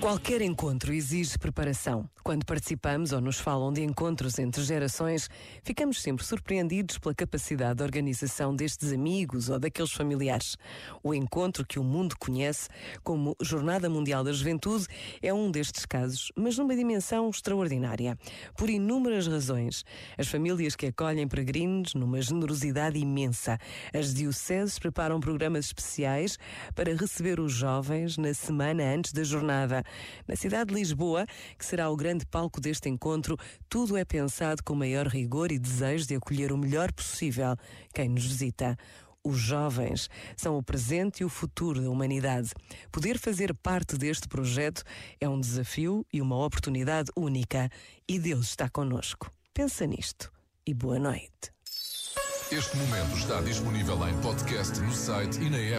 Qualquer encontro exige preparação. Quando participamos ou nos falam de encontros entre gerações, ficamos sempre surpreendidos pela capacidade de organização destes amigos ou daqueles familiares. O encontro que o mundo conhece como Jornada Mundial da Juventude é um destes casos, mas numa dimensão extraordinária. Por inúmeras razões. As famílias que acolhem peregrinos numa generosidade imensa. As dioceses preparam programas especiais para receber os jovens na semana antes da jornada. Na cidade de Lisboa, que será o grande palco deste encontro, tudo é pensado com maior rigor e desejo de acolher o melhor possível quem nos visita. Os jovens são o presente e o futuro da humanidade. Poder fazer parte deste projeto é um desafio e uma oportunidade única. E Deus está conosco. Pensa nisto e boa noite. Este momento está disponível em podcast no site e na app.